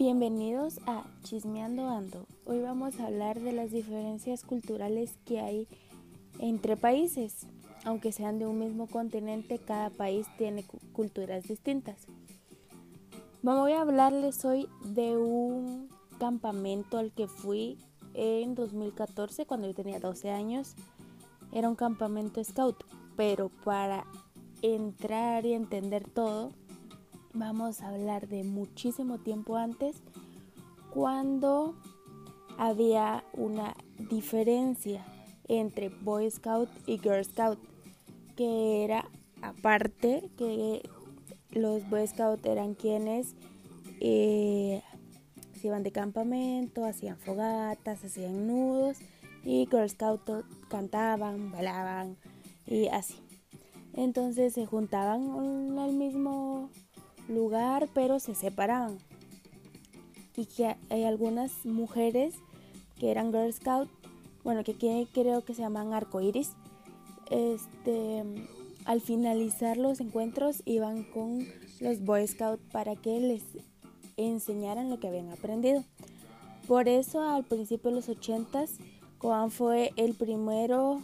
Bienvenidos a Chismeando Ando. Hoy vamos a hablar de las diferencias culturales que hay entre países. Aunque sean de un mismo continente, cada país tiene culturas distintas. Voy a hablarles hoy de un campamento al que fui en 2014 cuando yo tenía 12 años. Era un campamento scout, pero para entrar y entender todo, vamos a hablar de muchísimo tiempo antes, cuando había una diferencia entre Boy Scout y Girl Scout, que era aparte que los Boy Scout eran quienes eh, se iban de campamento, hacían fogatas, hacían nudos y Girl Scout cantaban, bailaban y así. Entonces se juntaban al mismo lugar, pero se separaban. Y que hay algunas mujeres que eran Girl Scout, bueno, que creo que se llaman arcoiris. Este, al finalizar los encuentros iban con los Boy Scout para que les enseñaran lo que habían aprendido. Por eso al principio de los 80s, Coan fue el primero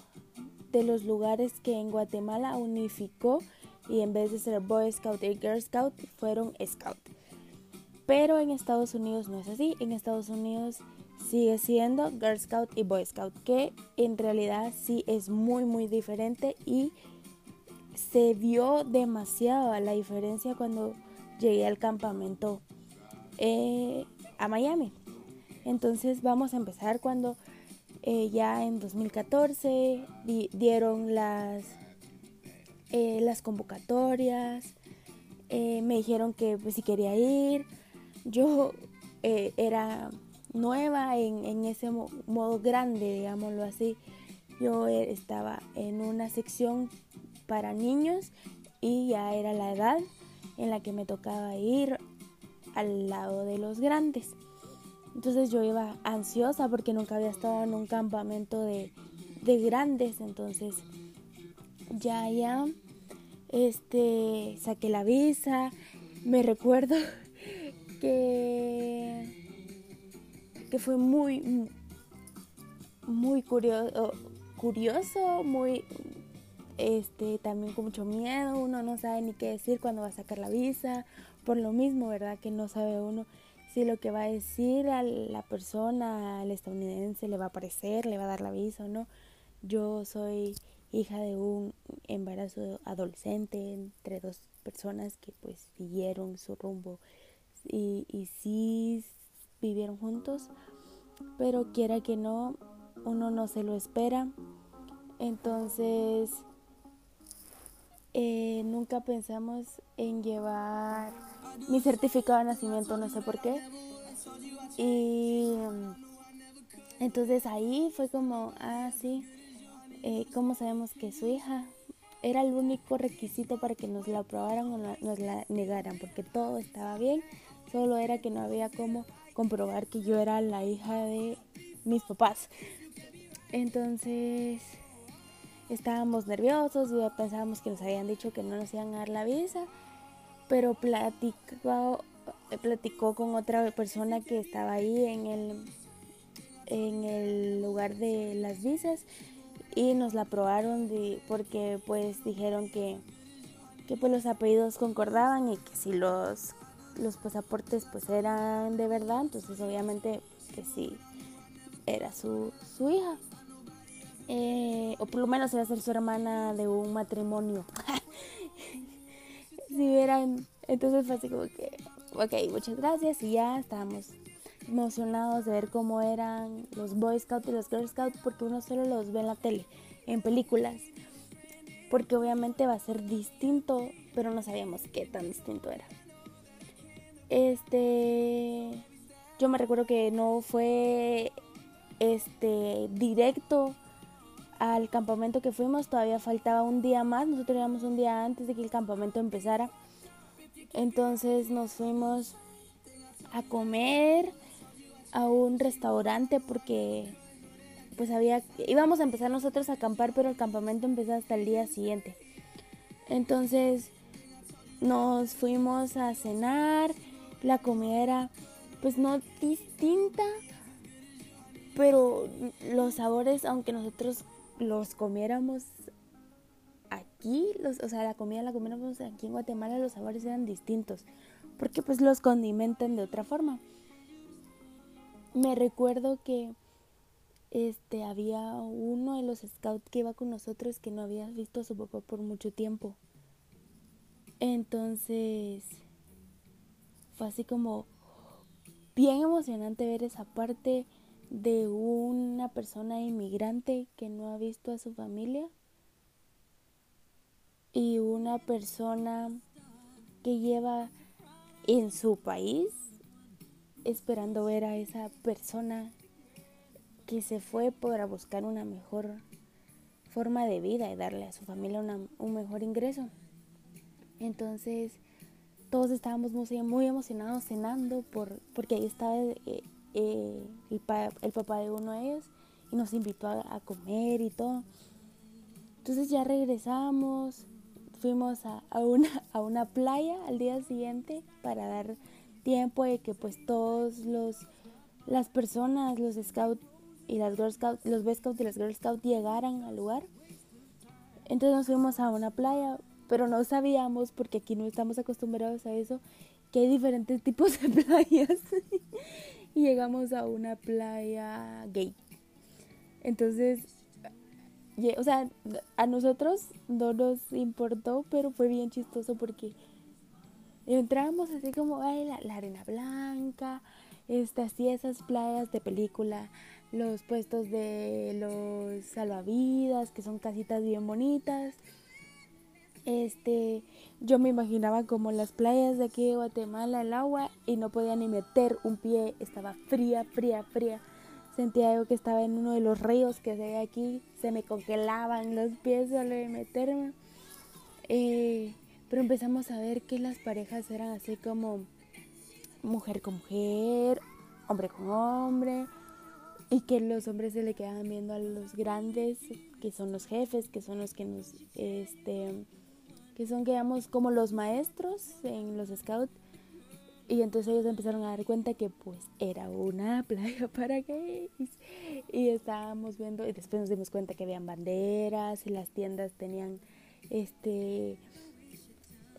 de los lugares que en Guatemala unificó y en vez de ser Boy Scout y Girl Scout fueron Scout. Pero en Estados Unidos no es así. En Estados Unidos sigue siendo Girl Scout y Boy Scout, que en realidad sí es muy muy diferente y se vio demasiado la diferencia cuando llegué al campamento eh, a Miami. Entonces vamos a empezar cuando eh, ya en 2014 dieron las eh, las convocatorias, eh, me dijeron que pues, si quería ir, yo eh, era nueva en, ese modo grande, digámoslo así. Yo estaba en una sección para niños y ya era la edad en la que me tocaba ir al lado de los grandes. Entonces yo iba ansiosa porque nunca había estado en un campamento de, de grandes, entonces ya, ya, este, saqué la visa. Me recuerdo que, que fue muy, muy curioso, curioso, muy, este, también con mucho miedo. Uno no sabe ni qué decir cuando va a sacar la visa. Por lo mismo, ¿verdad? Que no sabe uno si lo que va a decir a la persona, al estadounidense, le va a parecer, le va a dar la visa o no. Yo soy hija de un embarazo adolescente entre dos personas que pues siguieron su rumbo y, y sí vivieron juntos, pero quiera que no, uno no se lo espera. Entonces, eh, nunca pensamos en llevar mi certificado de nacimiento, no sé por qué. Y entonces ahí fue como, ah, sí, eh, ¿cómo sabemos que su hija era el único requisito para que nos la aprobaran o nos la negaran? Porque todo estaba bien, solo era que no había cómo comprobar que yo era la hija de mis papás. Entonces estábamos nerviosos y pensábamos que nos habían dicho que no nos iban a dar la visa, pero platicó, platicó con otra persona que estaba ahí en el, en el lugar de las visas y nos la aprobaron porque pues dijeron que, que pues los apellidos concordaban y que si los, los pasaportes pues eran de verdad, entonces obviamente que sí era su, su hija. Eh, o por lo menos iba a ser su hermana de un matrimonio. si vieran, entonces fue así como que, ok, muchas gracias y ya estábamos emocionados de ver cómo eran los Boy Scouts y los Girl Scouts porque uno solo los ve en la tele, en películas. Porque obviamente va a ser distinto, pero no sabíamos qué tan distinto era. Este, yo me recuerdo que no fue este directo al campamento que fuimos, todavía faltaba un día más, nosotros íbamos un día antes de que el campamento empezara. Entonces nos fuimos a comer a un restaurante porque pues había íbamos a empezar nosotros a acampar, pero el campamento empezó hasta el día siguiente. Entonces nos fuimos a cenar, la comida era pues no distinta, pero los sabores, aunque nosotros los comiéramos aquí, los, o sea, la comida la comiéramos aquí en Guatemala, los sabores eran distintos, porque pues los condimentan de otra forma. Me recuerdo que este había uno de los scouts que iba con nosotros que no había visto a su papá por mucho tiempo. Entonces fue así como bien emocionante ver esa parte de una persona inmigrante que no ha visto a su familia y una persona que lleva en su país esperando ver a esa persona que se fue para buscar una mejor forma de vida y darle a su familia un mejor ingreso. Entonces, todos estábamos muy, emocionados cenando por, porque ahí estaba eh, eh, el, papá de uno de ellos y nos invitó a, comer y todo. Entonces ya regresamos, fuimos a, una, a una playa al día siguiente para dar tiempo de que pues todos los las personas, los scouts y las Girl Scouts, los Boy Scouts y las Girl Scouts llegaran al lugar. Entonces nos fuimos a una playa, pero no sabíamos, porque aquí no estamos acostumbrados a eso, que hay diferentes tipos de playas. y llegamos a una playa gay. Entonces, o sea, a nosotros no nos importó, pero fue bien chistoso porque entramos así como, ay, la, arena blanca, este, así esas playas de película los puestos de los salvavidas, que son casitas bien bonitas. Este, yo me imaginaba como las playas de aquí de Guatemala, el agua, y no podía ni meter un pie, estaba fría, fría, fría. Sentía yo que estaba en uno de los ríos que ve aquí, se me congelaban los pies solo de meterme. Eh, pero empezamos a ver que las parejas eran así como mujer con mujer, hombre con hombre, y que los hombres se le quedaban viendo a los grandes, que son los jefes, que son los que nos, este, que son, digamos, como los maestros en los scouts. Y entonces ellos empezaron a dar cuenta que pues era una playa para gays. Y estábamos viendo, y después nos dimos cuenta que habían banderas y las tiendas tenían este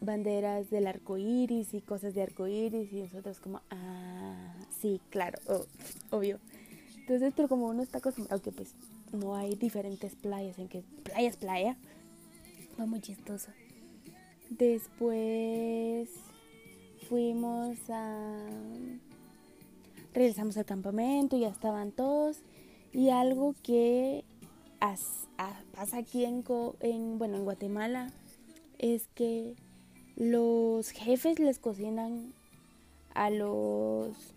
banderas del arco iris y cosas de arco iris. Y nosotros como, ah, sí, claro, obvio. Entonces, pero como uno está acostumbrado que pues no hay diferentes playas, en que playa es playa, fue muy chistoso. Después fuimos a... Regresamos al campamento, ya estaban todos. Y algo que pasa aquí en, en, bueno, en Guatemala es que los jefes les cocinan a los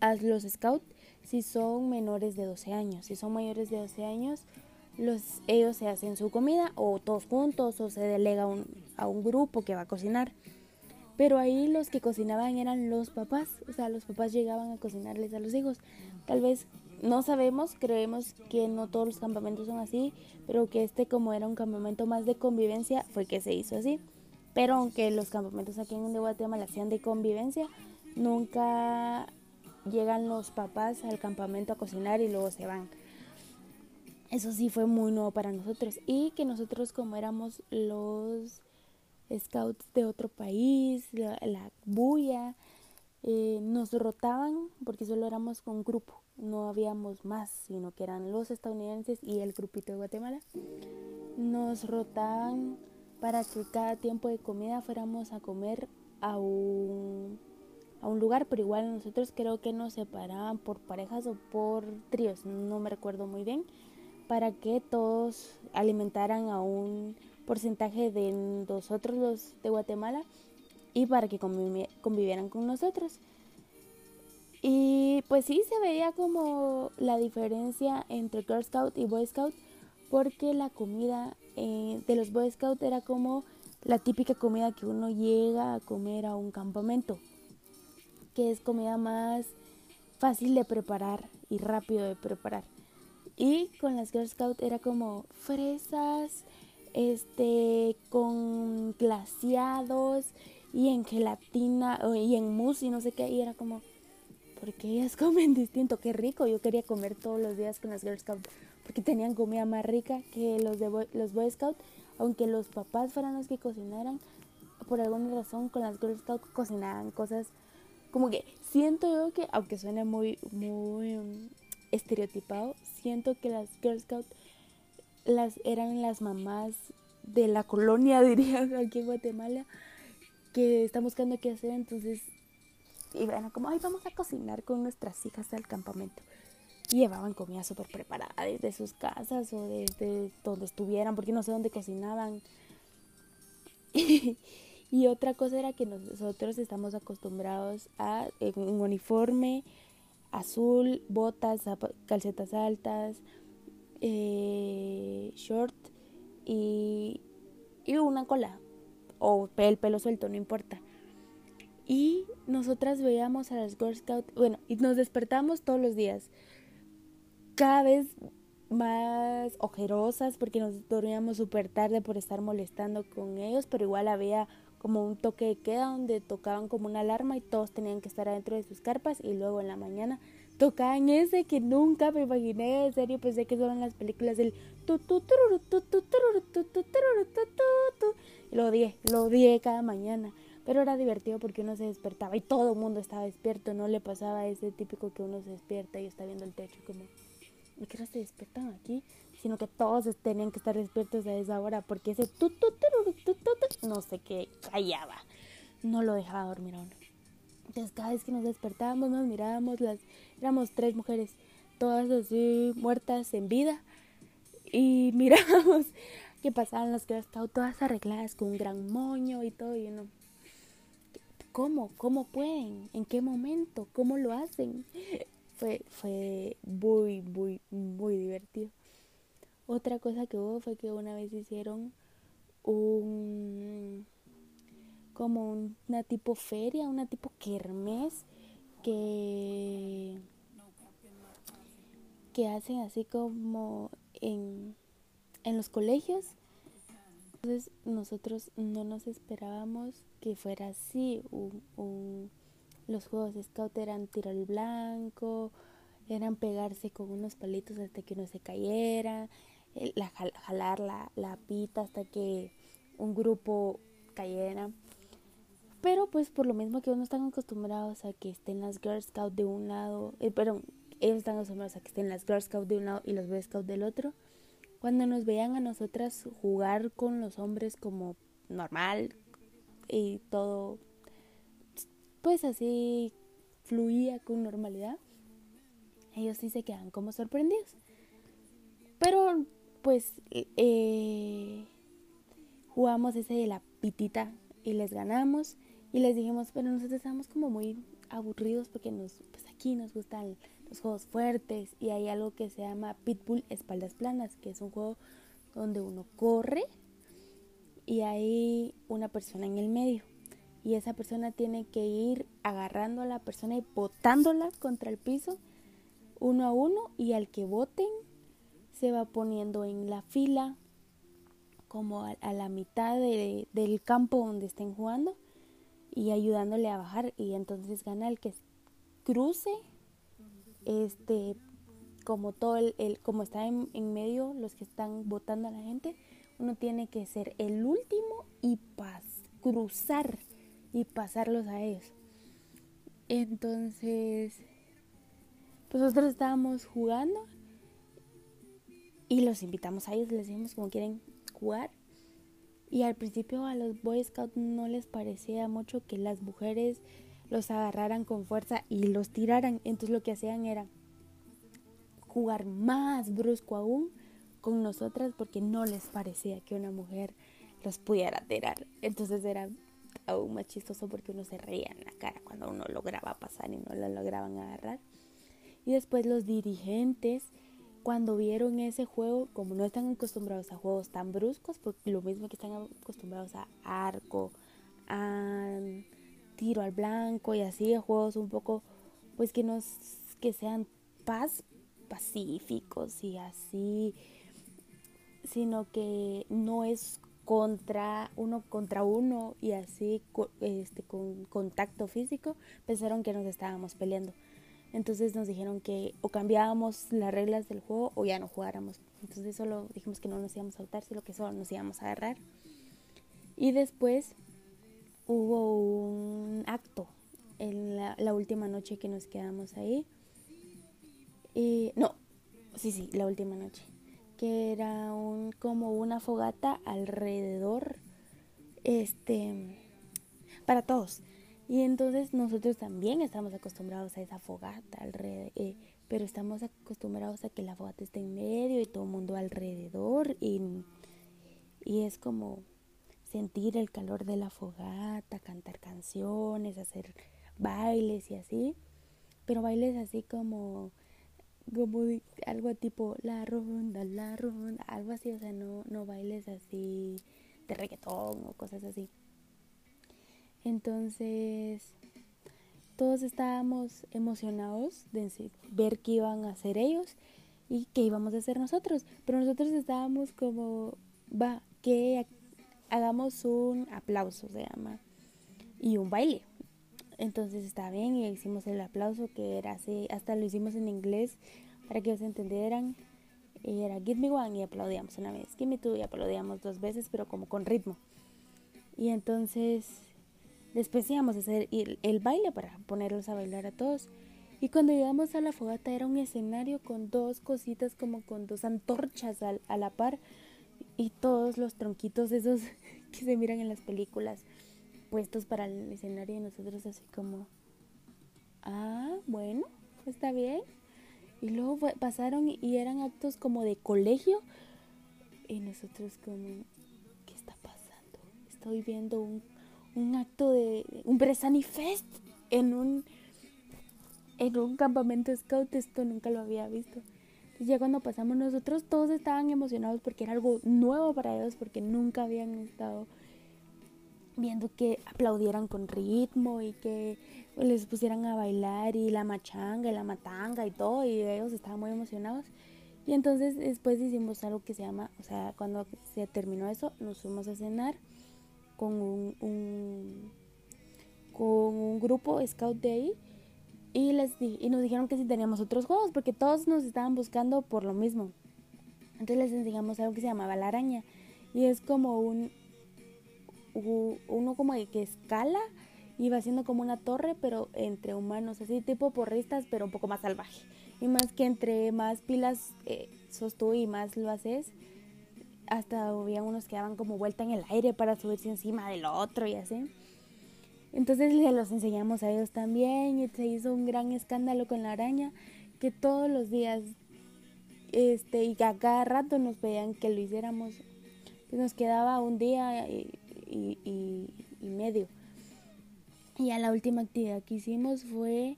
a los scouts si son menores de 12 años. Si son mayores de 12 años, los, ellos se hacen su comida o todos juntos o se delega a un grupo que va a cocinar. Pero ahí los que cocinaban eran los papás, o sea, los papás llegaban a cocinarles a los hijos. Tal vez no sabemos, creemos que no todos los campamentos son así, pero que este como era un campamento más de convivencia fue que se hizo así. Pero aunque los campamentos aquí en Guatemala hacían de convivencia, nunca llegan los papás al campamento a cocinar y luego se van. Eso sí fue muy nuevo para nosotros y que nosotros como éramos los scouts de otro país, la, bulla, eh, nos rotaban porque solo éramos un grupo, no habíamos más, sino que eran los estadounidenses y el grupito de Guatemala. Nos rotaban para que cada tiempo de comida fuéramos a comer a un a un lugar, pero igual nosotros creo que nos separaban por parejas o por tríos, no me recuerdo muy bien, para que todos alimentaran a un porcentaje de nosotros los de Guatemala y para que convivieran con nosotros. Y pues sí se veía como la diferencia entre Girl Scout y Boy Scout porque la comida eh, de los Boy Scout era como la típica comida que uno llega a comer a un campamento que es comida más fácil de preparar y rápido de preparar. Y con las Girl Scout era como fresas, este, con glaciados y en gelatina y en mousse y no sé qué. Y era como, ¿por qué ellas comen distinto? Qué rico. Yo quería comer todos los días con las Girl Scouts porque tenían comida más rica que los de los Boy Scouts. Aunque los papás fueran los que cocinaran, por alguna razón con las Girl Scouts cocinaban cosas como que siento yo que, aunque suene muy, muy um, estereotipado, siento que las Girl Scouts las, eran las mamás de la colonia, diría aquí en Guatemala, que están buscando qué hacer, entonces iban como, ay, vamos a cocinar con nuestras hijas al campamento. Y llevaban comida súper preparada desde sus casas o desde donde estuvieran, porque no sé dónde cocinaban. y otra cosa era que nosotros estamos acostumbrados a un uniforme azul, botas, calcetas altas, eh, short y, y una cola o el pelo suelto, no importa. Y nosotras veíamos a las Girl Scouts, bueno, y nos despertamos todos los días, cada vez más ojerosas porque nos dormíamos súper tarde por estar molestando con ellos, pero igual había como un toque de queda donde tocaban como una alarma y todos tenían que estar adentro de sus carpas y luego en la mañana tocaban ese que nunca me imaginé, en serio, pensé que son las películas del lo odié, lo odié cada mañana. Pero era divertido porque uno se despertaba y todo el mundo estaba despierto, no le pasaba ese típico que uno se despierta y está viendo el techo como, ¿y qué hora se despiertan aquí? Sino que todos tenían que estar despiertos a esa hora porque ese no sé qué callaba, no lo dejaba dormir a uno. Entonces cada vez que nos despertábamos nos mirábamos, las, éramos tres mujeres, todas así muertas en vida y mirábamos que pasaban las que estaban todas arregladas con un gran moño y todo y uno ¿cómo? ¿cómo pueden? ¿en qué momento? ¿cómo lo hacen? fue, fue muy muy muy divertido otra cosa que hubo fue que una vez hicieron un como una tipo feria, una tipo kermés que que hacen así como en, en los colegios. Entonces nosotros no nos esperábamos que fuera así. Un, los juegos de scout eran tiro al blanco, eran pegarse con unos palitos hasta que no se cayera, la, jalar la, la pita hasta que un grupo cayera. Pero pues por lo mismo que uno están acostumbrados a que estén las Girl Scouts de un lado, eh, perdón, ellos están acostumbrados a que estén las Girl Scouts de un lado y los Boy Scouts del otro. Cuando nos veían a nosotras jugar con los hombres como normal y todo, pues así fluía con normalidad, ellos sí se quedan como sorprendidos. Pero pues eh, jugamos ese de la pitita y les ganamos y les dijimos, pero nosotros estamos como muy aburridos porque nos, pues aquí nos gustan los juegos fuertes y hay algo que se llama Pitbull Espaldas Planas, que es un juego donde uno corre y hay una persona en el medio. Y esa persona tiene que ir agarrando a la persona y botándola contra el piso uno a uno y al que voten se va poniendo en la fila como a, la mitad del campo donde estén jugando y ayudándole a bajar y entonces gana el que cruce este como todo el, como está en, en, medio los que están votando a la gente uno tiene que ser el último y pas, cruzar y pasarlos a ellos. Entonces pues nosotros estábamos jugando y los invitamos a ellos les dijimos como quieren jugar. Y al principio a los Boy Scouts no les parecía mucho que las mujeres los agarraran con fuerza y los tiraran. Entonces lo que hacían era jugar más brusco aún con nosotras porque no les parecía que una mujer los pudiera tirar. Entonces era aún más chistoso porque uno se reía en la cara cuando uno lograba pasar y no lo lograban agarrar. Y después los dirigentes cuando vieron ese juego, como no están acostumbrados a juegos tan bruscos, porque lo mismo que están acostumbrados a arco, a tiro al blanco y así, juegos un poco, pues que nos, que sean paz, pacíficos y así, sino que no es contra uno contra uno y así este, con contacto físico, pensaron que nos estábamos peleando. Entonces nos dijeron que o cambiábamos las reglas del juego o ya no jugáramos. Entonces solo dijimos que no nos íbamos a saltar, sino que solo nos íbamos a agarrar. Y después hubo un acto en la, última noche que nos quedamos ahí. y no, sí, sí, la última noche. Que era un, como una fogata alrededor, este, para todos. Y entonces nosotros también estamos acostumbrados a esa fogata alrededor, eh, pero estamos acostumbrados a que la fogata esté en medio y todo el mundo alrededor y, y es como sentir el calor de la fogata, cantar canciones, hacer bailes y así, pero bailes así como como algo tipo la ronda, la ronda, algo así, o sea, no, no bailes así de reggaetón o cosas así. Entonces, todos estábamos emocionados de ver qué iban a hacer ellos y qué íbamos a hacer nosotros. Pero nosotros estábamos como, va, que hagamos un aplauso, se llama, y un baile. Entonces está bien y hicimos el aplauso que era así, hasta lo hicimos en inglés para que ellos entendieran. Era Give me one y aplaudíamos una vez, Give me two y aplaudíamos dos veces, pero como con ritmo. Y entonces Después íbamos a hacer el, baile para ponerlos a bailar a todos. Y cuando llegamos a la fogata era un escenario con dos cositas como con dos antorchas a, la par y todos los tronquitos esos que se miran en las películas puestos para el escenario y nosotros así como, ah, bueno, está bien. Y luego pasaron y eran actos como de colegio y nosotros como, ¿qué está pasando? Estoy viendo un un acto de un Bresani Fest en un en un campamento scout, esto nunca lo había visto. Entonces ya cuando pasamos nosotros todos estaban emocionados porque era algo nuevo para ellos porque nunca habían estado viendo que aplaudieran con ritmo y que les pusieran a bailar y la machanga y la matanga y todo y ellos estaban muy emocionados. Y entonces después hicimos algo que se llama, o sea, cuando se terminó eso, nos fuimos a cenar con un, con un grupo scout de ahí y, les y nos dijeron que si teníamos otros juegos porque todos nos estaban buscando por lo mismo. Entonces les enseñamos algo que se llamaba la araña y es como un uno como que escala y va haciendo como una torre pero entre humanos así tipo porristas pero un poco más salvaje y más que entre más pilas eh, sos tú y más lo haces hasta había unos que daban como vuelta en el aire para subirse encima del otro y así. Entonces le los enseñamos a ellos también y se hizo un gran escándalo con la araña que todos los días este y a cada rato nos pedían que lo hiciéramos. Pues nos quedaba un día y, y, medio. Y a la última actividad que hicimos fue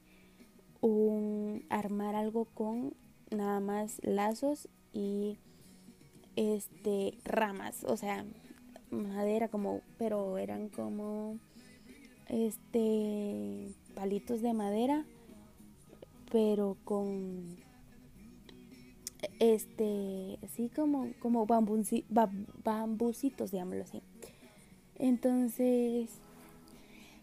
un, armar algo con nada más lazos y este ramas, o sea, madera como, pero eran como este palitos de madera, pero con este así como como bambucitos, digámoslo así. Entonces,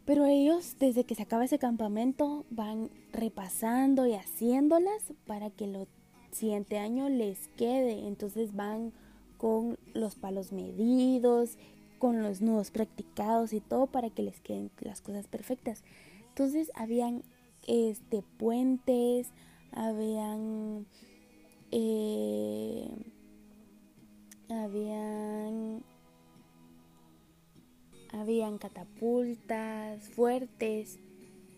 pero ellos desde que se acaba ese campamento van repasando y haciéndolas para que lo siguiente año les quede. Entonces van con los palos medidos, con los nudos practicados y todo para que les queden las cosas perfectas. Entonces habían este puentes, habían eh, habían habían catapultas fuertes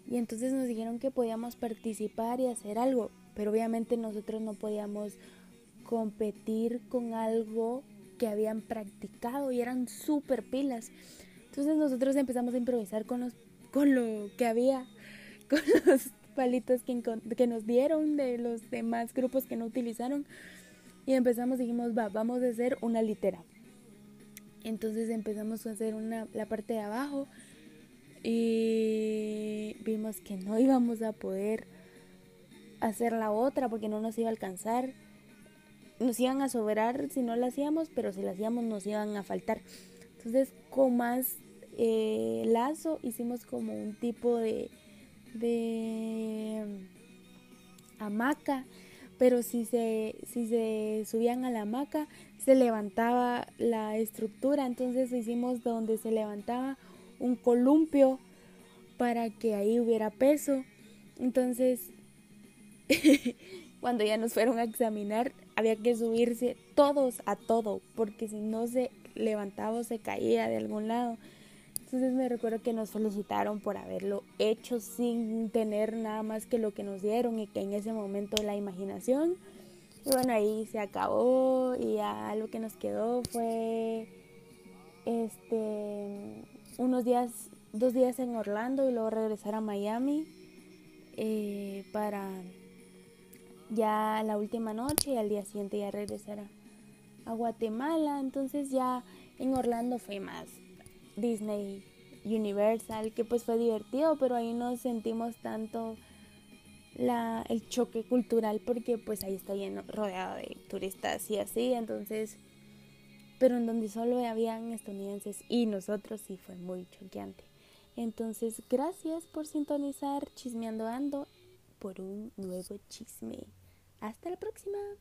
y entonces nos dijeron que podíamos participar y hacer algo pero obviamente nosotros no podíamos competir con algo que habían practicado y eran súper pilas. Entonces nosotros empezamos a improvisar con, los, con lo que había, con los palitos que, que nos dieron de los demás grupos que no utilizaron. Y empezamos, dijimos, va, vamos a hacer una litera. Entonces empezamos a hacer una, la parte de abajo y vimos que no íbamos a poder hacer la otra porque no nos iba a alcanzar. Nos iban a sobrar si no la hacíamos, pero si la hacíamos nos iban a faltar. Entonces con más eh, lazo hicimos como un tipo de, de hamaca, pero si se, si se subían a la hamaca se levantaba la estructura, entonces hicimos donde se levantaba un columpio para que ahí hubiera peso. Entonces, cuando ya nos fueron a examinar, había que subirse todos a todo, porque si no se levantaba o se caía de algún lado. Entonces me recuerdo que nos felicitaron por haberlo hecho sin tener nada más que lo que nos dieron y que en ese momento la imaginación. Y bueno, ahí se acabó y ya lo que nos quedó fue este unos días, dos días en Orlando y luego regresar a Miami eh, para ya la última noche y al día siguiente ya regresar a, a Guatemala. Entonces ya en Orlando fue más Disney Universal, que pues fue divertido, pero ahí no sentimos tanto la, el choque cultural porque pues ahí está lleno, rodeado de turistas y así, entonces, pero en donde solo habían estadounidenses y nosotros sí fue muy choqueante. Entonces, gracias por sintonizar Chismeando Ando por un nuevo chisme. Hasta la próxima.